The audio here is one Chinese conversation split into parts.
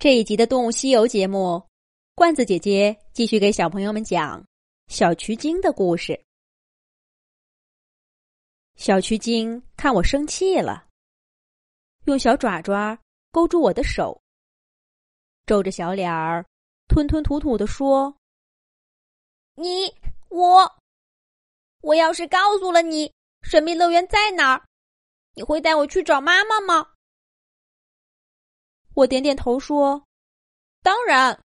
这一集的《动物西游》节目，罐子姐姐继续给小朋友们讲小曲精的故事。小曲精看我生气了，用小爪爪勾住我的手，皱着小脸儿，吞吞吐吐的说：“你我，我要是告诉了你神秘乐园在哪儿，你会带我去找妈妈吗？”我点点头说：“当然，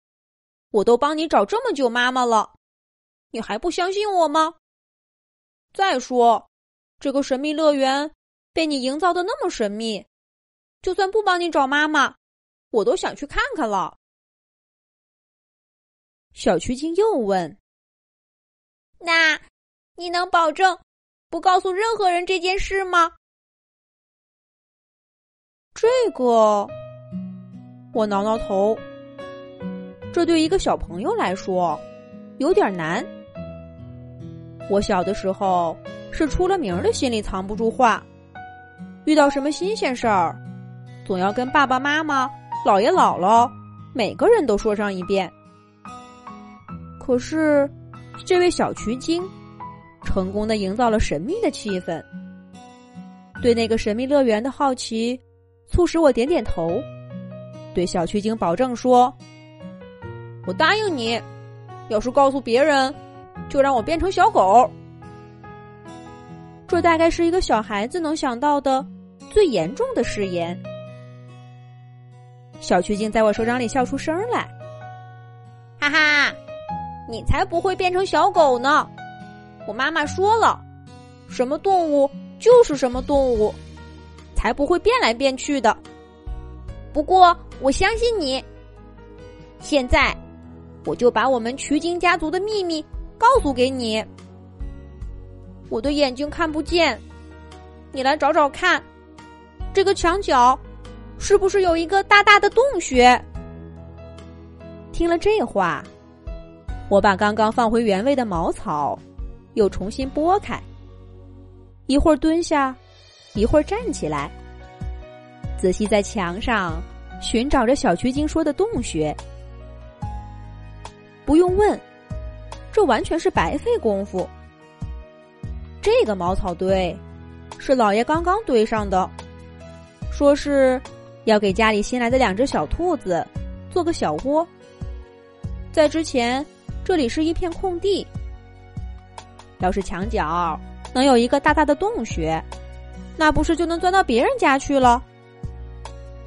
我都帮你找这么久妈妈了，你还不相信我吗？再说，这个神秘乐园被你营造的那么神秘，就算不帮你找妈妈，我都想去看看了。”小曲精又问：“那你能保证不告诉任何人这件事吗？”这个。我挠挠头，这对一个小朋友来说有点难。我小的时候是出了名的心里藏不住话，遇到什么新鲜事儿，总要跟爸爸妈妈、姥爷姥姥每个人都说上一遍。可是，这位小曲精成功的营造了神秘的气氛，对那个神秘乐园的好奇，促使我点点头。对小曲精保证说：“我答应你，要是告诉别人，就让我变成小狗。”这大概是一个小孩子能想到的最严重的誓言。小曲精在我手掌里笑出声来，哈哈，你才不会变成小狗呢！我妈妈说了，什么动物就是什么动物，才不会变来变去的。不过。我相信你。现在，我就把我们取经家族的秘密告诉给你。我的眼睛看不见，你来找找看，这个墙角是不是有一个大大的洞穴？听了这话，我把刚刚放回原位的茅草又重新拨开，一会儿蹲下，一会儿站起来，仔细在墙上。寻找着小曲精说的洞穴，不用问，这完全是白费功夫。这个茅草堆是老爷刚刚堆上的，说是要给家里新来的两只小兔子做个小窝。在之前，这里是一片空地，要是墙角能有一个大大的洞穴，那不是就能钻到别人家去了？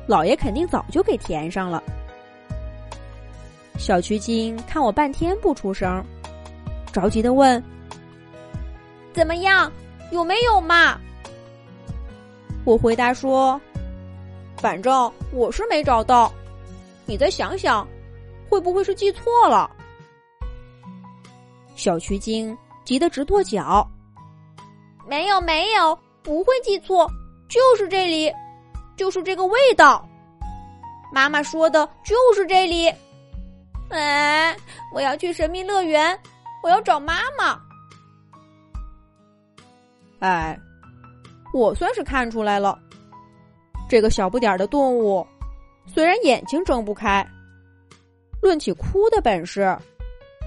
老爷肯定早就给填上了。小曲精看我半天不出声，着急的问：“怎么样？有没有嘛？”我回答说：“反正我是没找到，你再想想，会不会是记错了？”小曲精急得直跺脚：“没有，没有，不会记错，就是这里。”就是这个味道，妈妈说的就是这里。哎，我要去神秘乐园，我要找妈妈。哎，我算是看出来了，这个小不点儿的动物，虽然眼睛睁不开，论起哭的本事，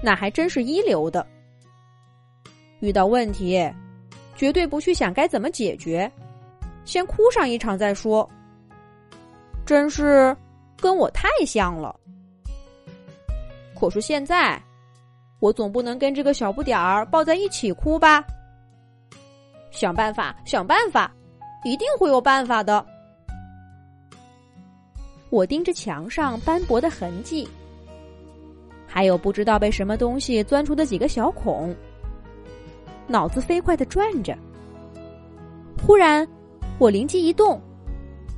那还真是一流的。遇到问题，绝对不去想该怎么解决，先哭上一场再说。真是跟我太像了。可是现在，我总不能跟这个小不点儿抱在一起哭吧？想办法，想办法，一定会有办法的。我盯着墙上斑驳的痕迹，还有不知道被什么东西钻出的几个小孔，脑子飞快的转着。忽然，我灵机一动。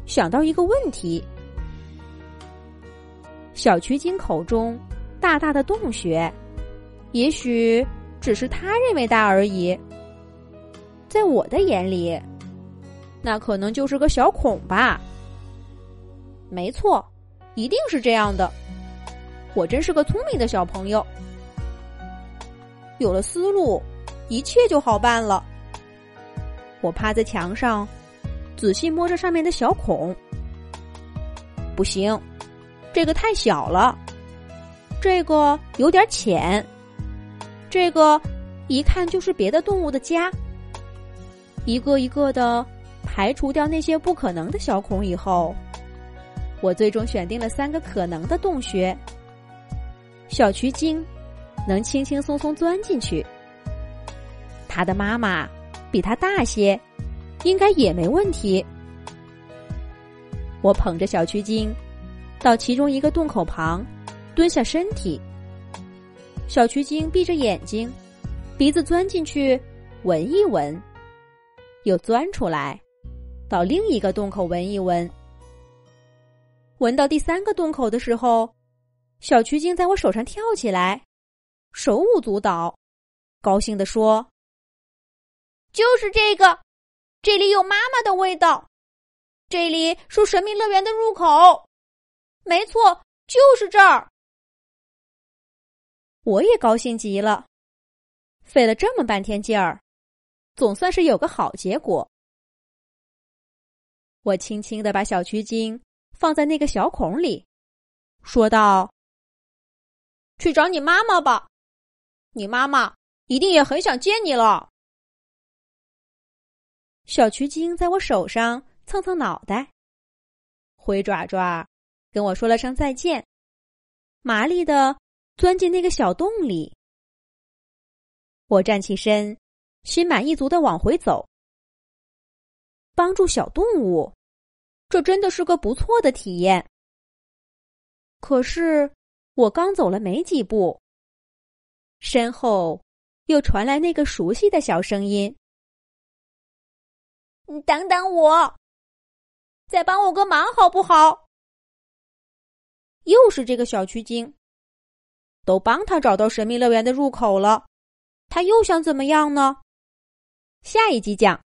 想到一个问题：小曲精口中大大的洞穴，也许只是他认为大而已。在我的眼里，那可能就是个小孔吧。没错，一定是这样的。我真是个聪明的小朋友，有了思路，一切就好办了。我趴在墙上。仔细摸着上面的小孔，不行，这个太小了，这个有点浅，这个一看就是别的动物的家。一个一个的排除掉那些不可能的小孔以后，我最终选定了三个可能的洞穴。小渠精能轻轻松松钻进去，它的妈妈比它大些，应该也没问题。我捧着小曲精，到其中一个洞口旁，蹲下身体。小曲精闭着眼睛，鼻子钻进去闻一闻，又钻出来，到另一个洞口闻一闻。闻到第三个洞口的时候，小曲精在我手上跳起来，手舞足蹈，高兴地说：“就是这个，这里有妈妈的味道。”这里是神秘乐园的入口，没错，就是这儿。我也高兴极了，费了这么半天劲儿，总算是有个好结果。我轻轻的把小曲精放在那个小孔里，说道：“去找你妈妈吧，你妈妈一定也很想见你了。”小曲精在我手上。蹭蹭脑袋，灰爪爪跟我说了声再见，麻利的钻进那个小洞里。我站起身，心满意足的往回走。帮助小动物，这真的是个不错的体验。可是我刚走了没几步，身后又传来那个熟悉的小声音：“你等等我。”再帮我个忙好不好？又是这个小曲精，都帮他找到神秘乐园的入口了，他又想怎么样呢？下一集讲。